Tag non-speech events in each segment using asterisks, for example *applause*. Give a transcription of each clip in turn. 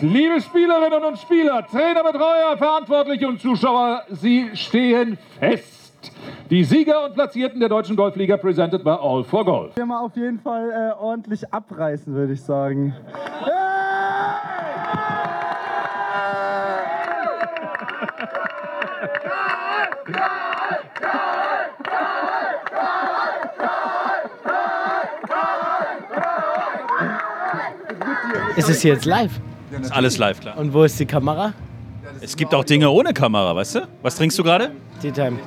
liebe Spielerinnen und Spieler, Trainer, Betreuer, Verantwortliche und Zuschauer, Sie stehen fest. Die Sieger und Platzierten der Deutschen Golfliga presented by All for Golf. Wir mal auf jeden Fall äh, ordentlich abreißen, würde ich sagen. Ist es jetzt live? Ist alles live, klar. Und wo ist die Kamera? Es gibt auch Dinge ohne Kamera, weißt du? Was trinkst du gerade? Tea Time.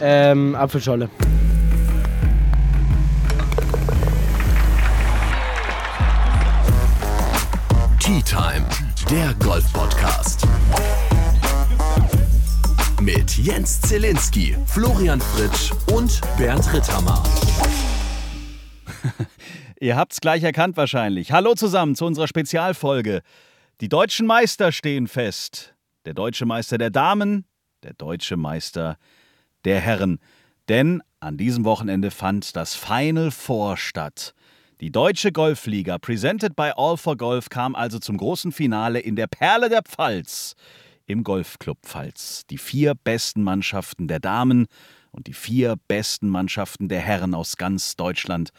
Ähm, Apfelscholle. Tea Time, der Golf-Podcast. Mit Jens Zielinski, Florian Fritsch und Bernd Ritthammer. *laughs* Ihr habt's gleich erkannt wahrscheinlich. Hallo zusammen zu unserer Spezialfolge. Die deutschen Meister stehen fest. Der deutsche Meister der Damen, der deutsche Meister der Herren. Denn an diesem Wochenende fand das Final Four statt. Die Deutsche Golfliga, presented by All for Golf, kam also zum großen Finale in der Perle der Pfalz, im Golfclub Pfalz. Die vier besten Mannschaften der Damen und die vier besten Mannschaften der Herren aus ganz Deutschland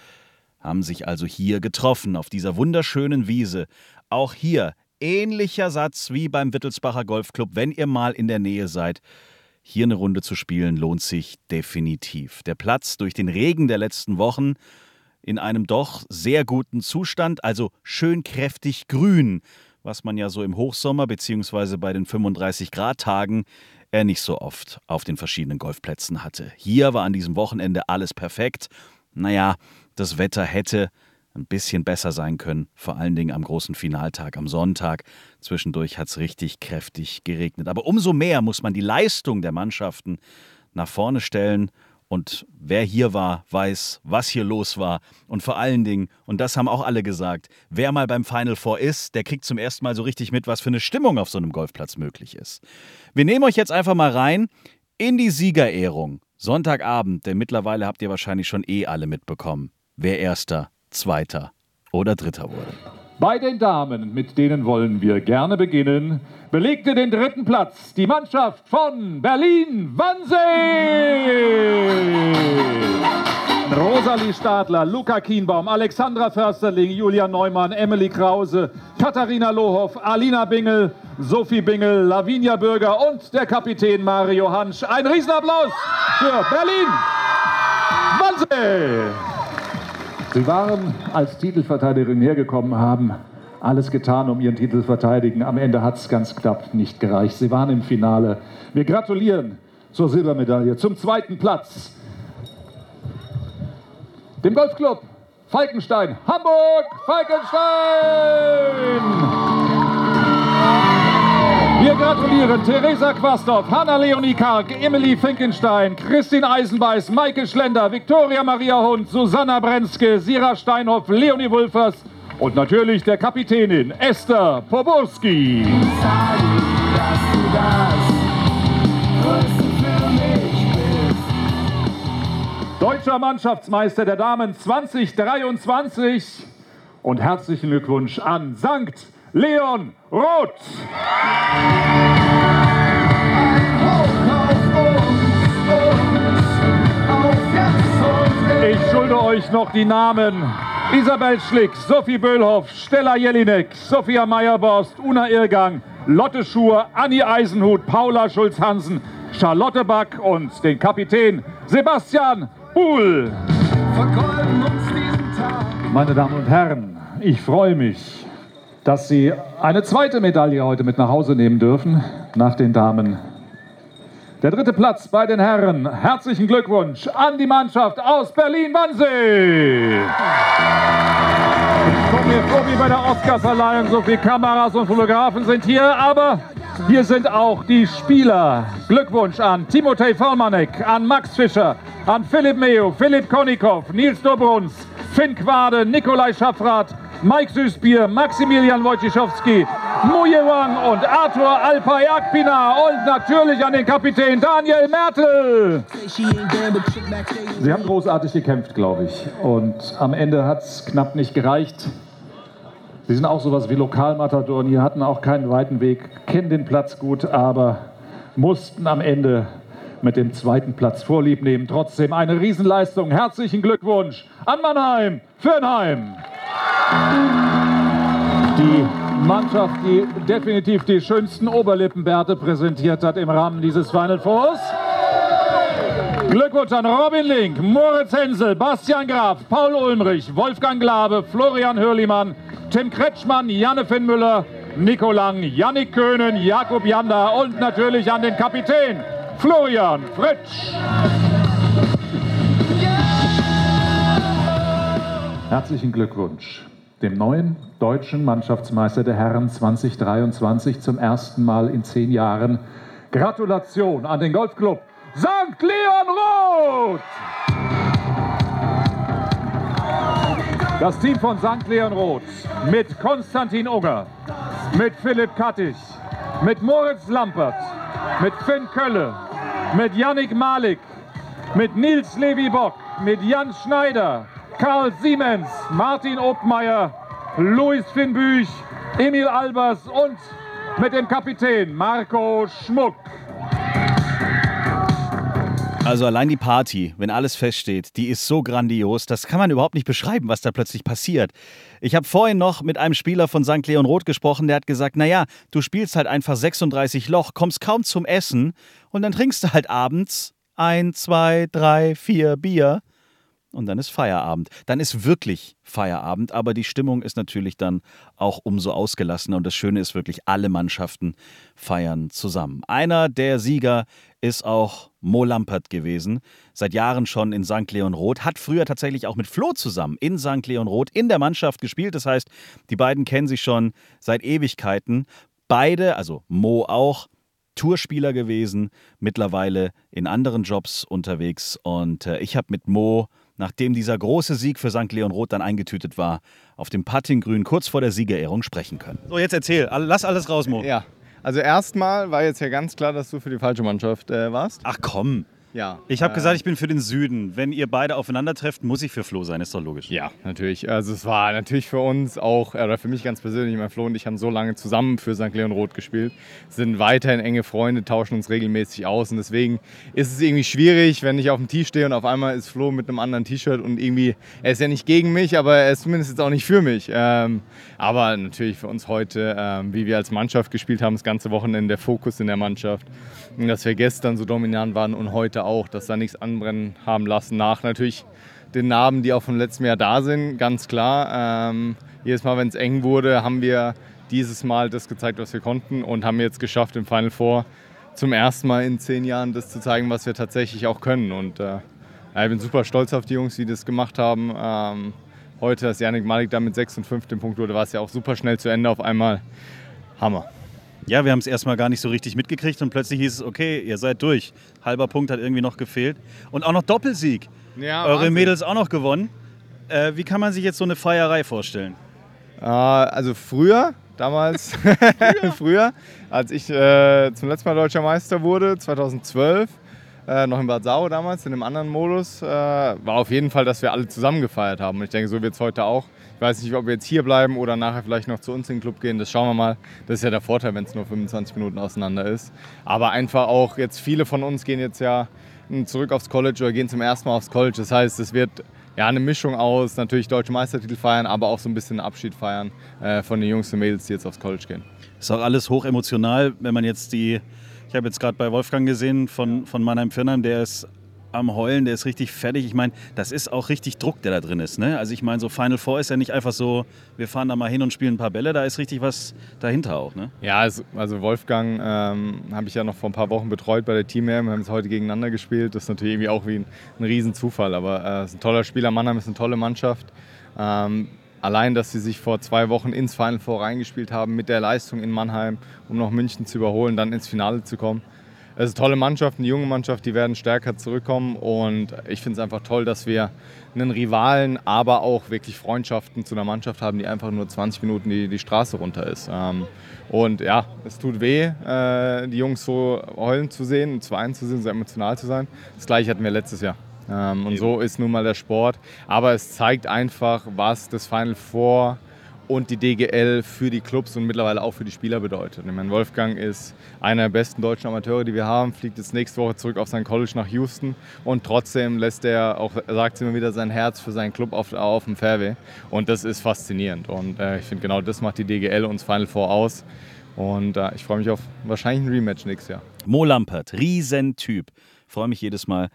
haben sich also hier getroffen, auf dieser wunderschönen Wiese. Auch hier ähnlicher Satz wie beim Wittelsbacher Golfclub, wenn ihr mal in der Nähe seid. Hier eine Runde zu spielen lohnt sich definitiv. Der Platz durch den Regen der letzten Wochen in einem doch sehr guten Zustand, also schön kräftig grün, was man ja so im Hochsommer bzw. bei den 35 Grad Tagen er nicht so oft auf den verschiedenen Golfplätzen hatte. Hier war an diesem Wochenende alles perfekt. Naja, das Wetter hätte ein bisschen besser sein können, vor allen Dingen am großen Finaltag, am Sonntag. Zwischendurch hat es richtig kräftig geregnet. Aber umso mehr muss man die Leistung der Mannschaften nach vorne stellen und wer hier war, weiß, was hier los war. Und vor allen Dingen, und das haben auch alle gesagt, wer mal beim Final Four ist, der kriegt zum ersten Mal so richtig mit, was für eine Stimmung auf so einem Golfplatz möglich ist. Wir nehmen euch jetzt einfach mal rein in die Siegerehrung. Sonntagabend, denn mittlerweile habt ihr wahrscheinlich schon eh alle mitbekommen, wer erster, zweiter oder dritter wurde. Bei den Damen, mit denen wollen wir gerne beginnen, belegte den dritten Platz die Mannschaft von Berlin-Wannsee. Rosalie Stadler, Luca Kienbaum, Alexandra Försterling, Julia Neumann, Emily Krause, Katharina Lohoff, Alina Bingel, Sophie Bingel, Lavinia Bürger und der Kapitän Mario Hansch. Ein Riesenapplaus für Berlin-Wannsee. Sie waren als Titelverteidigerin hergekommen, haben alles getan, um ihren Titel zu verteidigen. Am Ende hat es ganz knapp nicht gereicht. Sie waren im Finale. Wir gratulieren zur Silbermedaille, zum zweiten Platz. Dem Golfclub Falkenstein, Hamburg, Falkenstein! Wir gratulieren Theresa Quasthoff, Hanna Leonie Karg, Emily Finkenstein, Christine Eisenbeiß, Maike Schlender, Viktoria Maria Hund, Susanna Brenzke, Sira Steinhoff, Leonie Wulfers und natürlich der Kapitänin Esther Poborski. Deutscher Mannschaftsmeister der Damen 2023 und herzlichen Glückwunsch an Sankt Leon Roth. Ich schulde euch noch die Namen. Isabel Schlick, Sophie Böhlhoff, Stella Jelinek, Sophia Meyerborst, Una Irgang, Lotte Schur, Anni Eisenhut, Paula Schulz-Hansen, Charlotte Back und den Kapitän Sebastian Buhl. Meine Damen und Herren, ich freue mich, dass Sie eine zweite Medaille heute mit nach Hause nehmen dürfen, nach den Damen. Der dritte Platz bei den Herren. Herzlichen Glückwunsch an die Mannschaft aus Berlin-Wannsee. Ich komme mir vor wie bei der Oscarverleihung. So viele Kameras und Fotografen sind hier, aber hier sind auch die Spieler. Glückwunsch an Timotej Vollmanek, an Max Fischer, an Philipp Meo, Philipp Konikow, Nils Dobruns, Finn Quade, Nikolai Schaffrath, Mike Süßbier, Maximilian Wojciechowski, Muje Wang und Arthur Alpay Akpina und natürlich an den Kapitän Daniel Mertel. Sie haben großartig gekämpft, glaube ich. Und am Ende hat es knapp nicht gereicht. Sie sind auch sowas wie Lokalmatadoren. Hier hatten auch keinen weiten Weg, kennen den Platz gut, aber mussten am Ende mit dem zweiten Platz Vorlieb nehmen. Trotzdem eine Riesenleistung. Herzlichen Glückwunsch an Mannheim, Fürnheim. Die Mannschaft, die definitiv die schönsten Oberlippenbärte präsentiert hat im Rahmen dieses Final Fours. Glückwunsch an Robin Link, Moritz Hensel, Bastian Graf, Paul Ulmrich, Wolfgang Glabe, Florian Hörlimann, Tim Kretschmann, Janne Finnmüller, Nico Lang, Yannick Köhnen, Jakob Janda und natürlich an den Kapitän Florian Fritsch. Herzlichen Glückwunsch dem neuen deutschen Mannschaftsmeister der Herren 2023 zum ersten Mal in zehn Jahren. Gratulation an den Golfclub St. Leon Roth! Das Team von St. Leon Roth mit Konstantin Unger, mit Philipp Kattich, mit Moritz Lampert, mit Finn Kölle, mit Yannick Malik, mit Nils Levi Bock, mit Jan Schneider, Karl Siemens, Martin Obmeier, Luis Finnbüch, Emil Albers und mit dem Kapitän Marco Schmuck. Also allein die Party, wenn alles feststeht, die ist so grandios, das kann man überhaupt nicht beschreiben, was da plötzlich passiert. Ich habe vorhin noch mit einem Spieler von St. Leon Roth gesprochen, der hat gesagt, naja, du spielst halt einfach 36 Loch, kommst kaum zum Essen und dann trinkst du halt abends ein, zwei, drei, vier Bier und dann ist Feierabend. Dann ist wirklich Feierabend, aber die Stimmung ist natürlich dann auch umso ausgelassener und das Schöne ist wirklich, alle Mannschaften feiern zusammen. Einer der Sieger ist auch Mo Lampert gewesen, seit Jahren schon in St. Leon Roth, hat früher tatsächlich auch mit Flo zusammen in St. Leon Roth in der Mannschaft gespielt. Das heißt, die beiden kennen sich schon seit Ewigkeiten. Beide, also Mo auch, Tourspieler gewesen, mittlerweile in anderen Jobs unterwegs und äh, ich habe mit Mo nachdem dieser große Sieg für St. Leon Roth dann eingetütet war, auf dem Puttinggrün kurz vor der Siegerehrung sprechen können. So, jetzt erzähl, lass alles raus, Mo. Ja, also erstmal war jetzt ja ganz klar, dass du für die falsche Mannschaft äh, warst. Ach komm. Ja. Ich habe äh, gesagt, ich bin für den Süden. Wenn ihr beide aufeinandertrefft, muss ich für Flo sein, ist doch logisch. Ja, natürlich. Also es war natürlich für uns auch, oder für mich ganz persönlich, mein Flo und ich haben so lange zusammen für St. Leon Roth gespielt, sind weiterhin enge Freunde, tauschen uns regelmäßig aus und deswegen ist es irgendwie schwierig, wenn ich auf dem Tee stehe und auf einmal ist Flo mit einem anderen T-Shirt und irgendwie, er ist ja nicht gegen mich, aber er ist zumindest jetzt auch nicht für mich. Ähm, aber natürlich für uns heute, ähm, wie wir als Mannschaft gespielt haben, das ganze Wochenende der Fokus in der Mannschaft dass wir gestern so dominant waren und heute auch, dass da nichts anbrennen haben lassen. Nach natürlich den Narben, die auch vom letzten Jahr da sind, ganz klar. Ähm, jedes Mal, wenn es eng wurde, haben wir dieses Mal das gezeigt, was wir konnten und haben jetzt geschafft, im Final Four zum ersten Mal in zehn Jahren das zu zeigen, was wir tatsächlich auch können. Und äh, ich bin super stolz auf die Jungs, die das gemacht haben. Ähm, heute, dass Janik Malik da mit 6 und 5 den Punkt wurde, war es ja auch super schnell zu Ende auf einmal. Hammer. Ja, wir haben es erstmal gar nicht so richtig mitgekriegt und plötzlich hieß es, okay, ihr seid durch. Halber Punkt hat irgendwie noch gefehlt. Und auch noch Doppelsieg. Ja, Eure Wahnsinn. Mädels auch noch gewonnen. Äh, wie kann man sich jetzt so eine Feierei vorstellen? Äh, also früher, damals, *laughs* früher? früher, als ich äh, zum letzten Mal deutscher Meister wurde, 2012, äh, noch in Bad Sau damals, in einem anderen Modus, äh, war auf jeden Fall, dass wir alle zusammen gefeiert haben. Und ich denke, so wird es heute auch weiß nicht, ob wir jetzt hier bleiben oder nachher vielleicht noch zu uns in den Club gehen. Das schauen wir mal. Das ist ja der Vorteil, wenn es nur 25 Minuten auseinander ist. Aber einfach auch jetzt viele von uns gehen jetzt ja zurück aufs College oder gehen zum ersten Mal aufs College. Das heißt, es wird ja eine Mischung aus natürlich deutsche Meistertitel feiern, aber auch so ein bisschen Abschied feiern äh, von den Jungs und Mädels, die jetzt aufs College gehen. Ist auch alles hoch emotional, wenn man jetzt die ich habe jetzt gerade bei Wolfgang gesehen von, von Mannheim-Firnheim, der ist am Heulen, der ist richtig fertig. Ich meine, das ist auch richtig Druck, der da drin ist. Ne? Also ich meine, so Final Four ist ja nicht einfach so, wir fahren da mal hin und spielen ein paar Bälle, da ist richtig was dahinter auch. Ne? Ja, also, Wolfgang ähm, habe ich ja noch vor ein paar Wochen betreut bei der Team Wir haben es heute gegeneinander gespielt. Das ist natürlich irgendwie auch wie ein, ein Riesenzufall, aber äh, ist ein toller Spieler. Mannheim ist eine tolle Mannschaft. Ähm, allein, dass sie sich vor zwei Wochen ins Final Four reingespielt haben mit der Leistung in Mannheim, um noch München zu überholen, dann ins Finale zu kommen es ist eine tolle Mannschaft, eine junge Mannschaft, die werden stärker zurückkommen. Und ich finde es einfach toll, dass wir einen Rivalen, aber auch wirklich Freundschaften zu einer Mannschaft haben, die einfach nur 20 Minuten die, die Straße runter ist. Ähm, und ja, es tut weh, äh, die Jungs so heulen zu sehen, zu einen zu sehen, so emotional zu sein. Das gleiche hatten wir letztes Jahr. Ähm, und so ist nun mal der Sport. Aber es zeigt einfach, was das Final Four und die DGL für die Clubs und mittlerweile auch für die Spieler bedeutet. Ich meine, Wolfgang ist einer der besten deutschen Amateure, die wir haben, fliegt jetzt nächste Woche zurück auf sein College nach Houston und trotzdem lässt er auch, sagt immer wieder, sein Herz für seinen Club auf, auf dem Fairway und das ist faszinierend und äh, ich finde genau das macht die DGL uns Final Four aus und äh, ich freue mich auf wahrscheinlich ein Rematch nächstes Jahr. Mo Lampert, Riesentyp. Freue mich jedes Mal,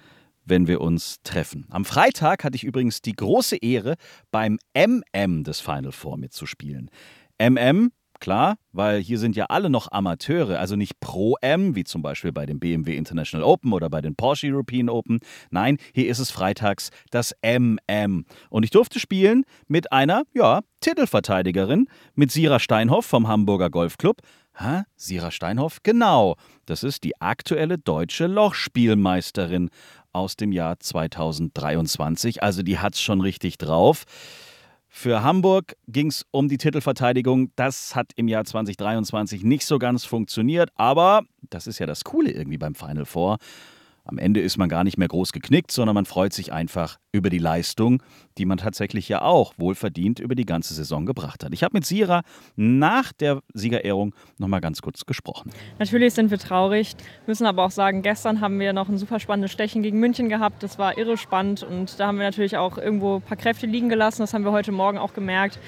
wenn wir uns treffen. Am Freitag hatte ich übrigens die große Ehre, beim MM des Final Four mitzuspielen. MM, klar, weil hier sind ja alle noch Amateure, also nicht Pro-M, wie zum Beispiel bei dem BMW International Open oder bei den Porsche European Open. Nein, hier ist es freitags das MM. Und ich durfte spielen mit einer, ja, Titelverteidigerin, mit Sira Steinhoff vom Hamburger Golfclub. Hä? Sira Steinhoff? Genau. Das ist die aktuelle deutsche Lochspielmeisterin aus dem Jahr 2023. Also die hat es schon richtig drauf. Für Hamburg ging es um die Titelverteidigung. Das hat im Jahr 2023 nicht so ganz funktioniert, aber das ist ja das Coole irgendwie beim Final Four. Am Ende ist man gar nicht mehr groß geknickt, sondern man freut sich einfach über die Leistung, die man tatsächlich ja auch wohlverdient über die ganze Saison gebracht hat. Ich habe mit Sira nach der Siegerehrung nochmal ganz kurz gesprochen. Natürlich sind wir traurig, müssen aber auch sagen, gestern haben wir noch ein super spannendes Stechen gegen München gehabt. Das war irre spannend und da haben wir natürlich auch irgendwo ein paar Kräfte liegen gelassen. Das haben wir heute Morgen auch gemerkt.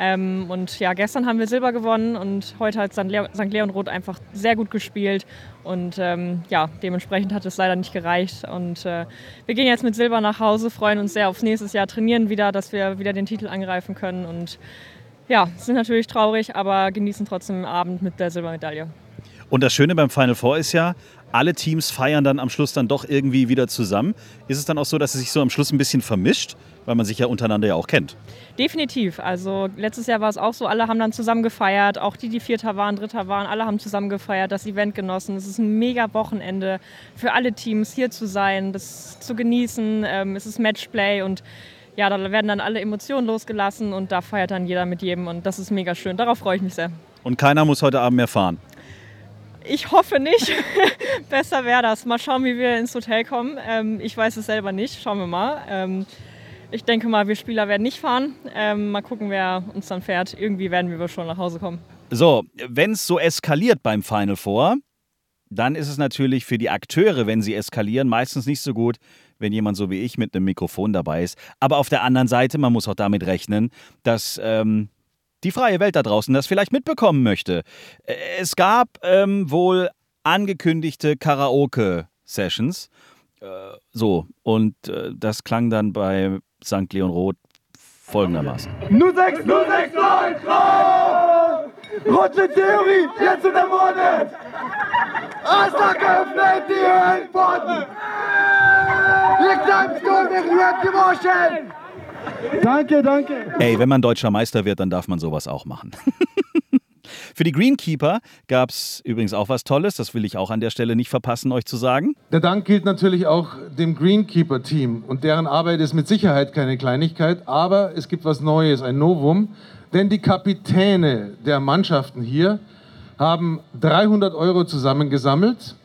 Ähm, und ja, gestern haben wir Silber gewonnen und heute hat St. Leon Roth einfach sehr gut gespielt. Und ähm, ja, dementsprechend hat es leider nicht gereicht. Und äh, wir gehen jetzt mit Silber nach Hause, freuen uns sehr aufs nächste Jahr, trainieren wieder, dass wir wieder den Titel angreifen können. Und ja, sind natürlich traurig, aber genießen trotzdem den Abend mit der Silbermedaille. Und das Schöne beim Final Four ist ja, alle Teams feiern dann am Schluss dann doch irgendwie wieder zusammen. Ist es dann auch so, dass es sich so am Schluss ein bisschen vermischt, weil man sich ja untereinander ja auch kennt? Definitiv. Also letztes Jahr war es auch so, alle haben dann zusammen gefeiert, auch die, die Vierter waren, Dritter waren, alle haben zusammen gefeiert, das Event genossen. Es ist ein mega Wochenende für alle Teams, hier zu sein, das zu genießen. Ähm, es ist Matchplay und ja, da werden dann alle Emotionen losgelassen und da feiert dann jeder mit jedem und das ist mega schön. Darauf freue ich mich sehr. Und keiner muss heute Abend mehr fahren. Ich hoffe nicht. *laughs* Besser wäre das. Mal schauen, wie wir ins Hotel kommen. Ähm, ich weiß es selber nicht. Schauen wir mal. Ähm, ich denke mal, wir Spieler werden nicht fahren. Ähm, mal gucken, wer uns dann fährt. Irgendwie werden wir schon nach Hause kommen. So, wenn es so eskaliert beim Final Four, dann ist es natürlich für die Akteure, wenn sie eskalieren, meistens nicht so gut, wenn jemand so wie ich mit einem Mikrofon dabei ist. Aber auf der anderen Seite, man muss auch damit rechnen, dass ähm, die freie Welt da draußen das vielleicht mitbekommen möchte. Es gab ähm, wohl angekündigte Karaoke-Sessions. Äh, so, und äh, das klang dann bei St. Leon Roth folgendermaßen. 06, 06, 9, Rotsche Theorie, jetzt in der Monat! Asla geöffnet, die Höhlenpforten! Am Stuhl, wir die Moschen! Danke, danke. Ey, wenn man deutscher Meister wird, dann darf man sowas auch machen. *laughs* Für die Greenkeeper gab es übrigens auch was Tolles, das will ich auch an der Stelle nicht verpassen, euch zu sagen. Der Dank gilt natürlich auch dem Greenkeeper-Team und deren Arbeit ist mit Sicherheit keine Kleinigkeit, aber es gibt was Neues, ein Novum, denn die Kapitäne der Mannschaften hier haben 300 Euro zusammengesammelt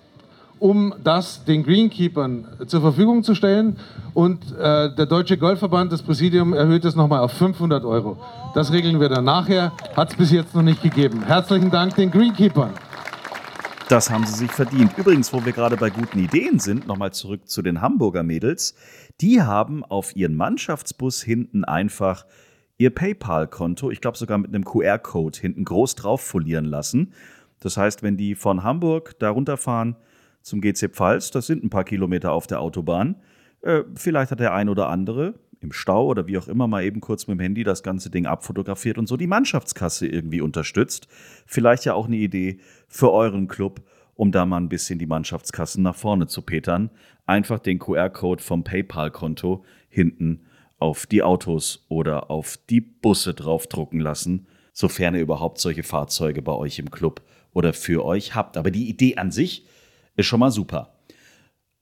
um das den Greenkeepern zur Verfügung zu stellen. Und äh, der Deutsche Golfverband, das Präsidium, erhöht es nochmal auf 500 Euro. Das regeln wir dann nachher. Hat es bis jetzt noch nicht gegeben. Herzlichen Dank den Greenkeepern. Das haben sie sich verdient. Übrigens, wo wir gerade bei guten Ideen sind, nochmal zurück zu den Hamburger Mädels. Die haben auf ihren Mannschaftsbus hinten einfach ihr PayPal-Konto, ich glaube sogar mit einem QR-Code hinten groß drauf folieren lassen. Das heißt, wenn die von Hamburg da runterfahren, zum GC Pfalz. Das sind ein paar Kilometer auf der Autobahn. Äh, vielleicht hat der ein oder andere im Stau oder wie auch immer mal eben kurz mit dem Handy das ganze Ding abfotografiert und so die Mannschaftskasse irgendwie unterstützt. Vielleicht ja auch eine Idee für euren Club, um da mal ein bisschen die Mannschaftskassen nach vorne zu petern. Einfach den QR-Code vom PayPal-Konto hinten auf die Autos oder auf die Busse draufdrucken lassen, sofern ihr überhaupt solche Fahrzeuge bei euch im Club oder für euch habt. Aber die Idee an sich ist schon mal super.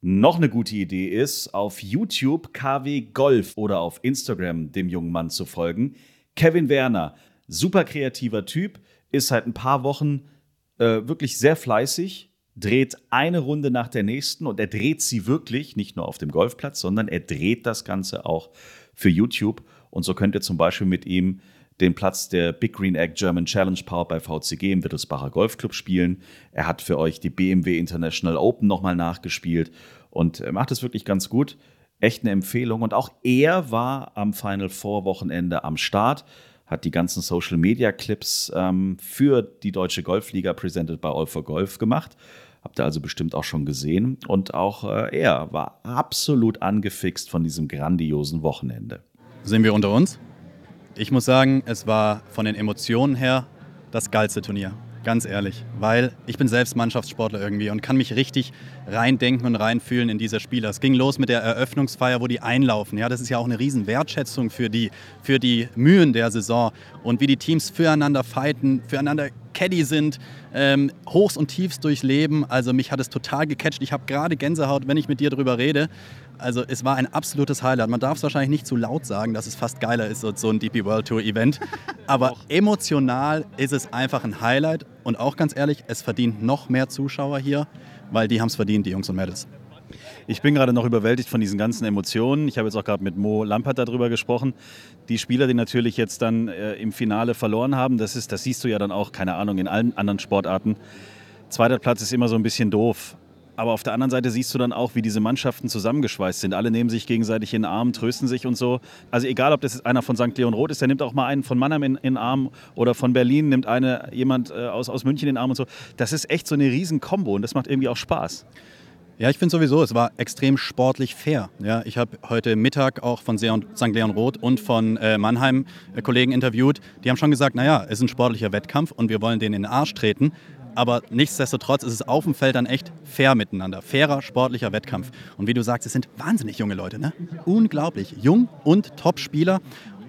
Noch eine gute Idee ist, auf YouTube KW Golf oder auf Instagram dem jungen Mann zu folgen. Kevin Werner, super kreativer Typ, ist seit ein paar Wochen äh, wirklich sehr fleißig, dreht eine Runde nach der nächsten und er dreht sie wirklich, nicht nur auf dem Golfplatz, sondern er dreht das Ganze auch für YouTube. Und so könnt ihr zum Beispiel mit ihm den Platz der Big Green Egg German Challenge Power bei VCG im Wittelsbacher Golfclub spielen. Er hat für euch die BMW International Open nochmal nachgespielt und er macht es wirklich ganz gut. Echt eine Empfehlung. Und auch er war am Final Four Wochenende am Start, hat die ganzen Social Media Clips ähm, für die Deutsche Golfliga presented by All for Golf gemacht. Habt ihr also bestimmt auch schon gesehen. Und auch äh, er war absolut angefixt von diesem grandiosen Wochenende. Sind wir unter uns? Ich muss sagen, es war von den Emotionen her das geilste Turnier. Ganz ehrlich. Weil ich bin selbst Mannschaftssportler irgendwie und kann mich richtig reindenken und reinfühlen in diese Spieler. Es ging los mit der Eröffnungsfeier, wo die einlaufen. Ja, das ist ja auch eine riesen Wertschätzung für die, für die Mühen der Saison und wie die Teams füreinander fighten, füreinander Caddy sind, ähm, Hochs und Tiefs durchleben. Also mich hat es total gecatcht. Ich habe gerade Gänsehaut, wenn ich mit dir darüber rede. Also es war ein absolutes Highlight. Man darf es wahrscheinlich nicht zu laut sagen, dass es fast geiler ist, so ein DP World Tour Event. *laughs* Aber emotional ist es einfach ein Highlight. Und auch ganz ehrlich, es verdient noch mehr Zuschauer hier, weil die haben es verdient, die Jungs und Mädels. Ich bin gerade noch überwältigt von diesen ganzen Emotionen. Ich habe jetzt auch gerade mit Mo Lampert darüber gesprochen. Die Spieler, die natürlich jetzt dann äh, im Finale verloren haben, das, ist, das siehst du ja dann auch, keine Ahnung, in allen anderen Sportarten. Zweiter Platz ist immer so ein bisschen doof. Aber auf der anderen Seite siehst du dann auch, wie diese Mannschaften zusammengeschweißt sind. Alle nehmen sich gegenseitig in den Arm, trösten sich und so. Also egal, ob das einer von St. Leon Roth ist, der nimmt auch mal einen von Mannheim in, in den Arm oder von Berlin nimmt eine, jemand äh, aus, aus München in den Arm und so. Das ist echt so eine riesen Kombo und das macht irgendwie auch Spaß. Ja, ich finde sowieso, es war extrem sportlich fair. Ja, ich habe heute Mittag auch von St. Leon Roth und von äh, Mannheim äh, Kollegen interviewt. Die haben schon gesagt, naja, es ist ein sportlicher Wettkampf und wir wollen den in den Arsch treten. Aber nichtsdestotrotz ist es auf dem Feld dann echt fair miteinander. Fairer, sportlicher Wettkampf. Und wie du sagst, es sind wahnsinnig junge Leute. Ne? Unglaublich. Jung und Top-Spieler.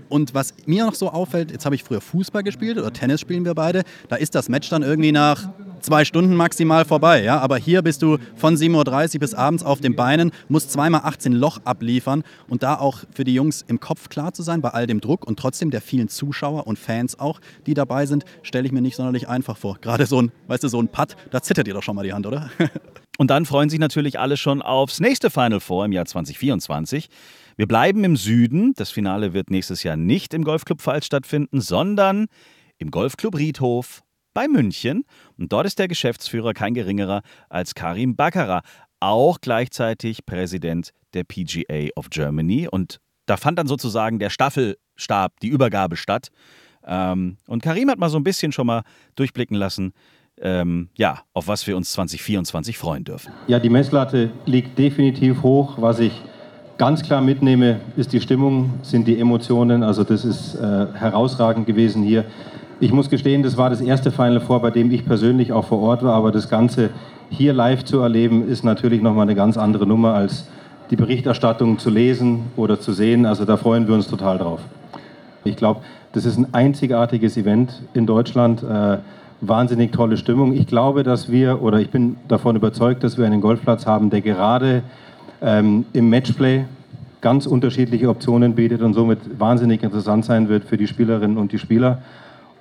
Und was mir noch so auffällt, jetzt habe ich früher Fußball gespielt oder Tennis spielen wir beide, da ist das Match dann irgendwie nach zwei Stunden maximal vorbei. Ja? Aber hier bist du von 7.30 Uhr bis abends auf den Beinen, musst zweimal 18 Loch abliefern und da auch für die Jungs im Kopf klar zu sein bei all dem Druck und trotzdem der vielen Zuschauer und Fans auch, die dabei sind, stelle ich mir nicht sonderlich einfach vor. Gerade so ein, weißt du, so ein Putt, da zittert dir doch schon mal die Hand, oder? *laughs* und dann freuen sich natürlich alle schon aufs nächste Final Four im Jahr 2024. Wir bleiben im Süden. Das Finale wird nächstes Jahr nicht im Golfclub Pfalz stattfinden, sondern im Golfclub Riedhof bei München. Und dort ist der Geschäftsführer kein geringerer als Karim Baccarat, auch gleichzeitig Präsident der PGA of Germany. Und da fand dann sozusagen der Staffelstab, die Übergabe statt. Ähm, und Karim hat mal so ein bisschen schon mal durchblicken lassen, ähm, ja, auf was wir uns 2024 freuen dürfen. Ja, die Messlatte liegt definitiv hoch. Was ich ganz klar mitnehme, ist die Stimmung, sind die Emotionen. Also das ist äh, herausragend gewesen hier. Ich muss gestehen, das war das erste Final Four, bei dem ich persönlich auch vor Ort war, aber das Ganze hier live zu erleben, ist natürlich nochmal eine ganz andere Nummer als die Berichterstattung zu lesen oder zu sehen. Also da freuen wir uns total drauf. Ich glaube, das ist ein einzigartiges Event in Deutschland. Äh, wahnsinnig tolle Stimmung. Ich glaube, dass wir, oder ich bin davon überzeugt, dass wir einen Golfplatz haben, der gerade ähm, im Matchplay ganz unterschiedliche Optionen bietet und somit wahnsinnig interessant sein wird für die Spielerinnen und die Spieler.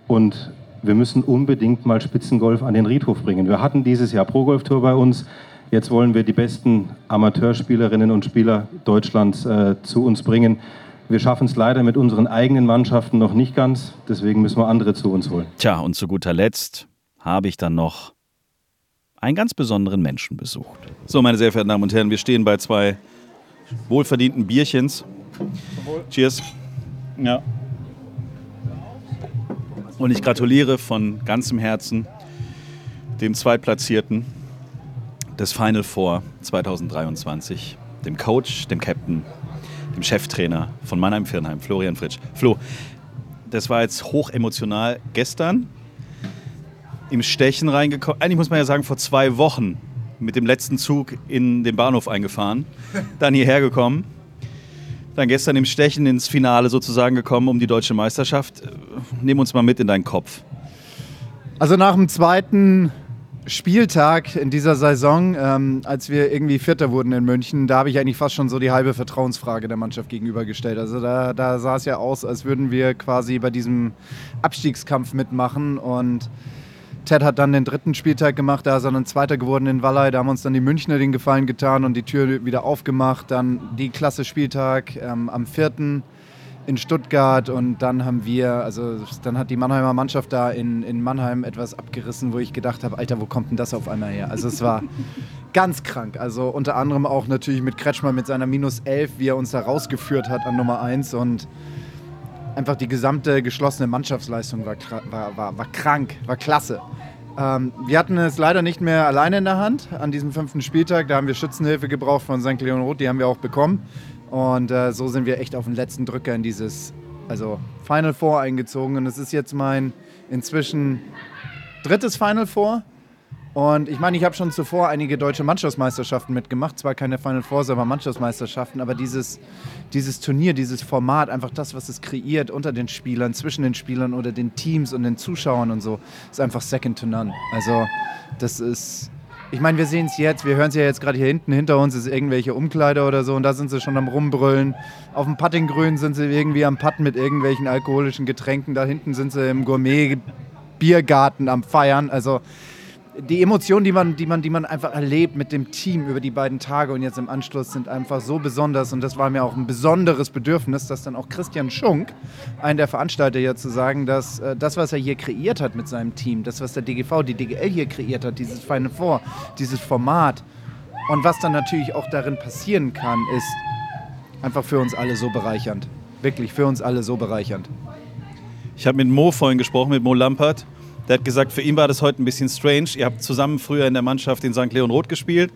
Und wir müssen unbedingt mal Spitzengolf an den Riedhof bringen. Wir hatten dieses Jahr Pro Golf Tour bei uns. Jetzt wollen wir die besten Amateurspielerinnen und Spieler Deutschlands äh, zu uns bringen. Wir schaffen es leider mit unseren eigenen Mannschaften noch nicht ganz. Deswegen müssen wir andere zu uns holen. Tja, und zu guter Letzt habe ich dann noch einen ganz besonderen Menschen besucht. So, meine sehr verehrten Damen und Herren, wir stehen bei zwei wohlverdienten Bierchens. Cheers. Ja. Und ich gratuliere von ganzem Herzen dem Zweitplatzierten des Final Four 2023, dem Coach, dem Captain, dem Cheftrainer von Mannheim-Firnheim, Florian Fritsch. Flo, das war jetzt hoch emotional gestern im Stechen reingekommen. Eigentlich muss man ja sagen, vor zwei Wochen mit dem letzten Zug in den Bahnhof eingefahren, dann hierher gekommen dann gestern im Stechen ins Finale sozusagen gekommen um die deutsche Meisterschaft. Nimm uns mal mit in deinen Kopf. Also nach dem zweiten Spieltag in dieser Saison, ähm, als wir irgendwie Vierter wurden in München, da habe ich eigentlich fast schon so die halbe Vertrauensfrage der Mannschaft gegenübergestellt. Also da, da sah es ja aus, als würden wir quasi bei diesem Abstiegskampf mitmachen und Ted hat dann den dritten Spieltag gemacht, da ist er dann Zweiter geworden in Wallei. Da haben uns dann die Münchner den Gefallen getan und die Tür wieder aufgemacht. Dann die Klasse Spieltag ähm, am vierten in Stuttgart und dann haben wir, also dann hat die Mannheimer Mannschaft da in, in Mannheim etwas abgerissen, wo ich gedacht habe, Alter, wo kommt denn das auf einmal her? Also es war *laughs* ganz krank. Also unter anderem auch natürlich mit Kretschmann mit seiner minus 11, wie er uns da rausgeführt hat an Nummer 1 und einfach die gesamte geschlossene Mannschaftsleistung war, war, war, war krank, war klasse. Ähm, wir hatten es leider nicht mehr alleine in der Hand an diesem fünften Spieltag. Da haben wir Schützenhilfe gebraucht von St. Leon Roth, die haben wir auch bekommen. Und äh, so sind wir echt auf den letzten Drücker in dieses also Final Four eingezogen. Und es ist jetzt mein inzwischen drittes Final Four. Und ich meine, ich habe schon zuvor einige deutsche Mannschaftsmeisterschaften mitgemacht. Zwar keine Final Four, aber Mannschaftsmeisterschaften. Aber dieses, dieses Turnier, dieses Format, einfach das, was es kreiert unter den Spielern, zwischen den Spielern oder den Teams und den Zuschauern und so, ist einfach second to none. Also das ist... Ich meine, wir sehen es jetzt, wir hören es ja jetzt gerade hier hinten, hinter uns ist irgendwelche Umkleider oder so und da sind sie schon am Rumbrüllen. Auf dem Puttinggrün sind sie irgendwie am Putten mit irgendwelchen alkoholischen Getränken. Da hinten sind sie im Gourmet-Biergarten am Feiern. Also die Emotionen, die man, die, man, die man einfach erlebt mit dem Team über die beiden Tage und jetzt im Anschluss sind einfach so besonders. Und das war mir auch ein besonderes Bedürfnis, dass dann auch Christian Schunk, ein der Veranstalter hier, zu sagen, dass äh, das, was er hier kreiert hat mit seinem Team, das, was der DGV, die DGL hier kreiert hat, dieses Final Four, dieses Format und was dann natürlich auch darin passieren kann, ist einfach für uns alle so bereichernd. Wirklich für uns alle so bereichernd. Ich habe mit Mo vorhin gesprochen, mit Mo Lampert. Der hat gesagt, für ihn war das heute ein bisschen strange. Ihr habt zusammen früher in der Mannschaft in St. Leon Roth gespielt.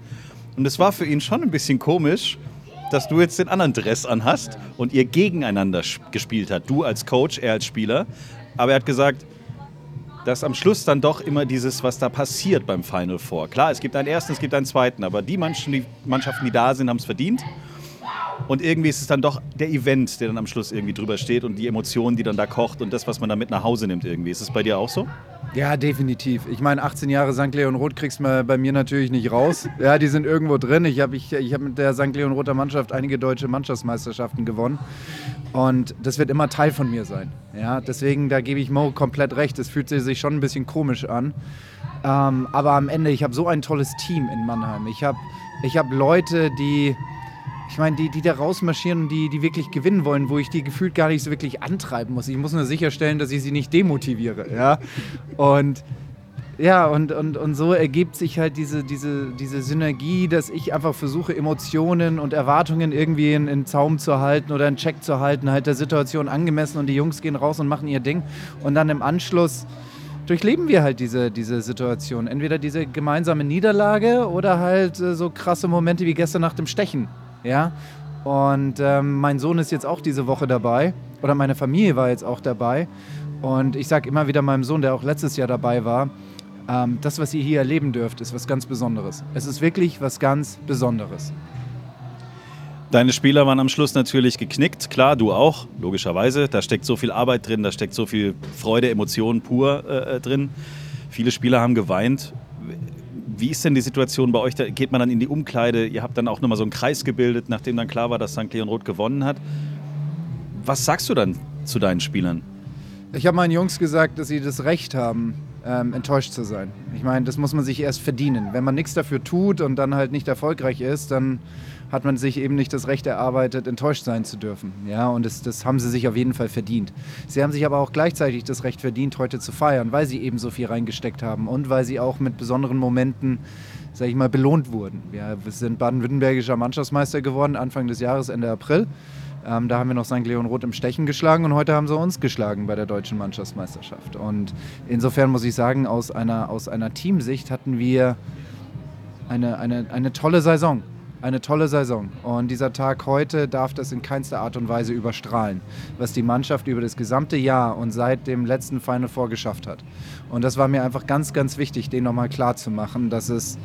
Und es war für ihn schon ein bisschen komisch, dass du jetzt den anderen Dress anhast und ihr gegeneinander gespielt habt. Du als Coach, er als Spieler. Aber er hat gesagt, dass am Schluss dann doch immer dieses, was da passiert beim Final Four. Klar, es gibt einen ersten, es gibt einen zweiten, aber die Mannschaften, die da sind, haben es verdient. Und irgendwie ist es dann doch der Event, der dann am Schluss irgendwie drüber steht und die Emotionen, die dann da kocht und das, was man dann mit nach Hause nimmt irgendwie. Ist es bei dir auch so? Ja, definitiv. Ich meine, 18 Jahre St. Leon Roth kriegst du bei mir natürlich nicht raus. *laughs* Ja, die sind irgendwo drin. Ich habe ich, ich hab mit der St. Leon Rother Mannschaft einige deutsche Mannschaftsmeisterschaften gewonnen. Und das wird immer Teil von mir sein. Ja, deswegen, da gebe ich Mo komplett recht. Es fühlt sich schon ein bisschen komisch an. Ähm, aber am Ende, ich habe so ein tolles Team in Mannheim. Ich habe ich hab Leute, die ich meine, die, die da rausmarschieren und die, die wirklich gewinnen wollen, wo ich die gefühlt gar nicht so wirklich antreiben muss. Ich muss nur sicherstellen, dass ich sie nicht demotiviere. Ja? Und ja, und, und, und so ergibt sich halt diese, diese, diese Synergie, dass ich einfach versuche, Emotionen und Erwartungen irgendwie in, in Zaum zu halten oder in Check zu halten, halt der Situation angemessen und die Jungs gehen raus und machen ihr Ding. Und dann im Anschluss durchleben wir halt diese, diese Situation. Entweder diese gemeinsame Niederlage oder halt äh, so krasse Momente wie gestern nach dem Stechen. Ja? Und ähm, mein Sohn ist jetzt auch diese Woche dabei oder meine Familie war jetzt auch dabei. Und ich sage immer wieder meinem Sohn, der auch letztes Jahr dabei war, ähm, das, was ihr hier erleben dürft, ist was ganz Besonderes. Es ist wirklich was ganz Besonderes. Deine Spieler waren am Schluss natürlich geknickt, klar, du auch, logischerweise. Da steckt so viel Arbeit drin, da steckt so viel Freude, Emotionen pur äh, äh drin. Viele Spieler haben geweint. Wie ist denn die Situation bei euch? Da geht man dann in die Umkleide. Ihr habt dann auch nochmal so einen Kreis gebildet, nachdem dann klar war, dass St. Leon Roth gewonnen hat. Was sagst du dann zu deinen Spielern? Ich habe meinen Jungs gesagt, dass sie das Recht haben, ähm, enttäuscht zu sein. Ich meine, das muss man sich erst verdienen. Wenn man nichts dafür tut und dann halt nicht erfolgreich ist, dann hat man sich eben nicht das Recht erarbeitet, enttäuscht sein zu dürfen. Ja, und das, das haben sie sich auf jeden Fall verdient. Sie haben sich aber auch gleichzeitig das Recht verdient, heute zu feiern, weil sie eben so viel reingesteckt haben und weil sie auch mit besonderen Momenten, sage ich mal, belohnt wurden. Ja, wir sind baden-württembergischer Mannschaftsmeister geworden, Anfang des Jahres, Ende April. Ähm, da haben wir noch St. Leon Roth im Stechen geschlagen und heute haben sie uns geschlagen bei der deutschen Mannschaftsmeisterschaft. Und insofern muss ich sagen, aus einer, aus einer Teamsicht hatten wir eine, eine, eine tolle Saison eine tolle Saison. Und dieser Tag heute darf das in keinster Art und Weise überstrahlen, was die Mannschaft über das gesamte Jahr und seit dem letzten Final Four geschafft hat. Und das war mir einfach ganz, ganz wichtig, den nochmal klar zu machen, dass es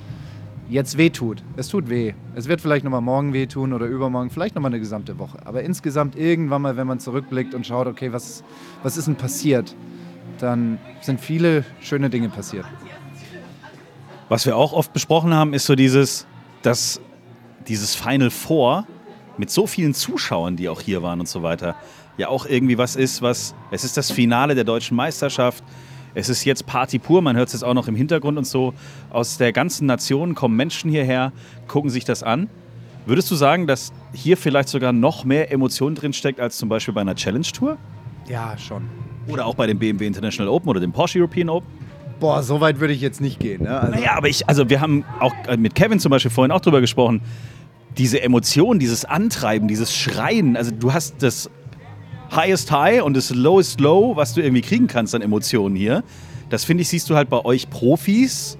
jetzt weh tut. Es tut weh. Es wird vielleicht nochmal morgen wehtun oder übermorgen, vielleicht nochmal eine gesamte Woche. Aber insgesamt irgendwann mal, wenn man zurückblickt und schaut, okay, was, was ist denn passiert, dann sind viele schöne Dinge passiert. Was wir auch oft besprochen haben, ist so dieses, dass dieses Final Four mit so vielen Zuschauern, die auch hier waren und so weiter, ja auch irgendwie was ist, was, es ist das Finale der deutschen Meisterschaft. Es ist jetzt Party pur, man hört es jetzt auch noch im Hintergrund und so. Aus der ganzen Nation kommen Menschen hierher, gucken sich das an. Würdest du sagen, dass hier vielleicht sogar noch mehr Emotion drin steckt als zum Beispiel bei einer Challenge Tour? Ja, schon. Oder auch bei dem BMW International Open oder dem Porsche European Open? Boah, so weit würde ich jetzt nicht gehen. Ne? Also, Naja, aber ich, also wir haben auch äh, mit Kevin zum Beispiel vorhin auch drüber gesprochen. Diese Emotion, dieses Antreiben, dieses Schreien, also du hast das Highest High und das Lowest Low, was du irgendwie kriegen kannst an Emotionen hier. Das finde ich, siehst du halt bei euch Profis.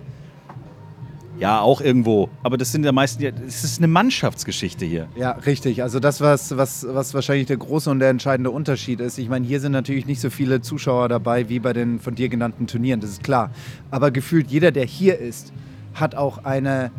Ja, auch irgendwo. Aber das sind ja meistens, es ist eine Mannschaftsgeschichte hier. Ja, richtig. Also das, was, was, was wahrscheinlich der große und der entscheidende Unterschied ist. Ich meine, hier sind natürlich nicht so viele Zuschauer dabei wie bei den von dir genannten Turnieren, das ist klar. Aber gefühlt jeder, der hier ist, hat auch eine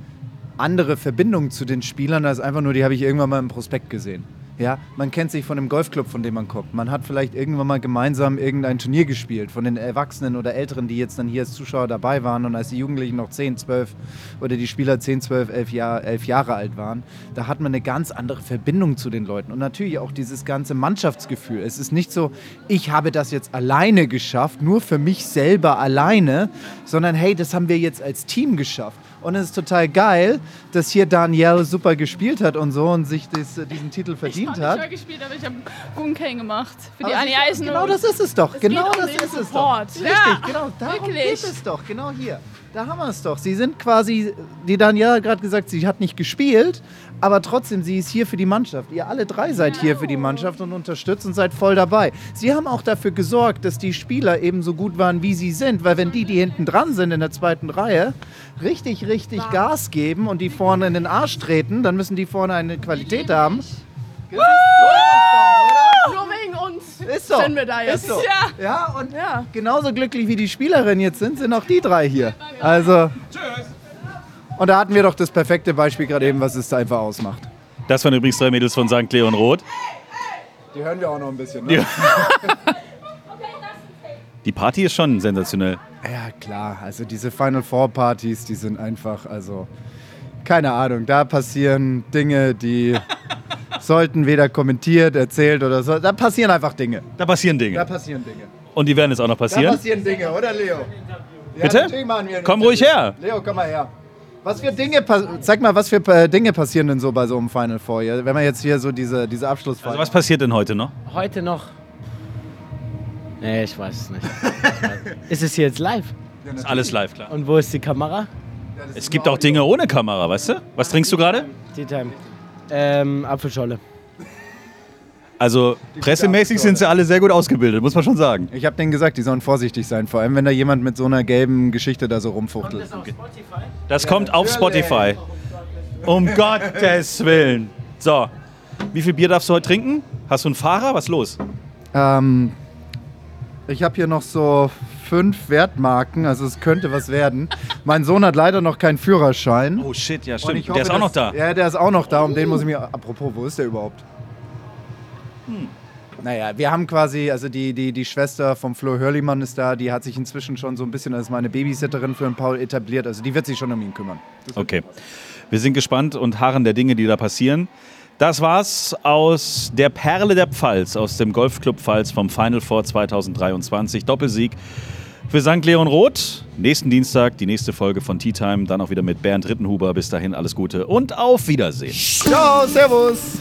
andere Verbindung zu den Spielern als einfach nur, die habe ich irgendwann mal im Prospekt gesehen. Ja, man kennt sich von dem Golfclub, von dem man kommt. Man hat vielleicht irgendwann mal gemeinsam irgendein Turnier gespielt von den Erwachsenen oder Älteren, die jetzt dann hier als Zuschauer dabei waren und als die Jugendlichen noch 10, 12 oder die Spieler 10, 12, 11, Jahr, 11 Jahre alt waren. Da hat man eine ganz andere Verbindung zu den Leuten und natürlich auch dieses ganze Mannschaftsgefühl. Es ist nicht so, ich habe das jetzt alleine geschafft, nur für mich selber alleine, sondern hey, das haben wir jetzt als Team geschafft. Und es ist total geil, dass hier Danielle super gespielt hat und so und sich das, diesen Titel verdient Ich hat. habe gespielt, aber ich habe guten Kane gemacht. Für die Aber Anni siehst du, Eisen. Genau das ist es doch. Es genau um das ist es Support. doch. Richtig, Ja, genau. Darum wirklich. geht es doch. Genau hier. Da haben wir es doch. Sie sind quasi, die Daniela hat gerade gesagt, sie hat nicht gespielt, aber trotzdem, sie ist hier für die Mannschaft. Ihr alle drei seid hier für die Mannschaft und unterstützt und seid voll dabei. Sie haben auch dafür gesorgt, dass die Spieler eben so gut waren, wie sie sind, weil wenn die, die hinten dran sind in der zweiten Reihe, richtig, richtig Gas geben und die vorne in den Arsch treten, dann müssen die vorne eine Qualität haben. Nur wegen uns Ist so. sind wir da jetzt. Ist so. Ja. Ja, und genauso glücklich wie die Spielerinnen jetzt sind, sind auch die drei hier. Also. Und da hatten wir doch das perfekte Beispiel gerade eben, was es da einfach ausmacht. Das waren übrigens drei Mädels von St. Leon Roth. Die hören wir auch noch ein bisschen. Ne? *laughs* Die Party ist schon sensationell. Ja, klar. Also diese Final Four Partys, die sind einfach, also keine Ahnung, da passieren Dinge, die *laughs* sollten weder kommentiert, erzählt oder so. Da passieren einfach Dinge. Da passieren Dinge. Da passieren Dinge. Und die werden jetzt auch noch Da passieren. passieren Dinge, oder Leo? Ja, Bitte? Komm ruhig her. Leo, komm mal her. Was für Dinge, sag mal, was für äh, Dinge passieren denn so bei so einem Final Four? hier? Wenn man jetzt hier so diese, diese Abschlussfeier. Also was passiert denn heute noch? Heute noch. Nee, ich weiß es nicht. Ist es hier jetzt live? Ist alles live, klar. Und wo ist die Kamera? Es gibt auch Dinge ohne Kamera, weißt du? Was trinkst du gerade? Tea Time. Ähm, Apfelscholle. Also pressemäßig sind sie alle sehr gut ausgebildet, muss man schon sagen. Ich habe denen gesagt, die sollen vorsichtig sein, vor allem wenn da jemand mit so einer gelben Geschichte da so rumfuchtelt. Das kommt auf Spotify. Um Gottes Willen. So, wie viel Bier darfst du heute trinken? Hast du einen Fahrer? Was ist los? Ähm, ich habe hier noch so fünf Wertmarken, also es könnte was werden. Mein Sohn hat leider noch keinen Führerschein. Oh shit, ja stimmt. ich Der hoffe, ist auch noch da. Ja, der ist auch noch da. Um den muss ich mir. Apropos, wo ist der überhaupt? Hm. Naja, wir haben quasi, also die, die, die Schwester vom Flo Hörlimann ist da, die hat sich inzwischen schon so ein bisschen als meine Babysitterin für den Paul etabliert. Also die wird sich schon um ihn kümmern. Okay. Wir sind gespannt und harren der Dinge, die da passieren. Das war's aus der Perle der Pfalz, aus dem Golfclub Pfalz vom Final Four 2023. Doppelsieg für St. Leon Roth. Nächsten Dienstag die nächste Folge von Tea Time, dann auch wieder mit Bernd Rittenhuber. Bis dahin alles Gute und auf Wiedersehen. Ciao, Servus!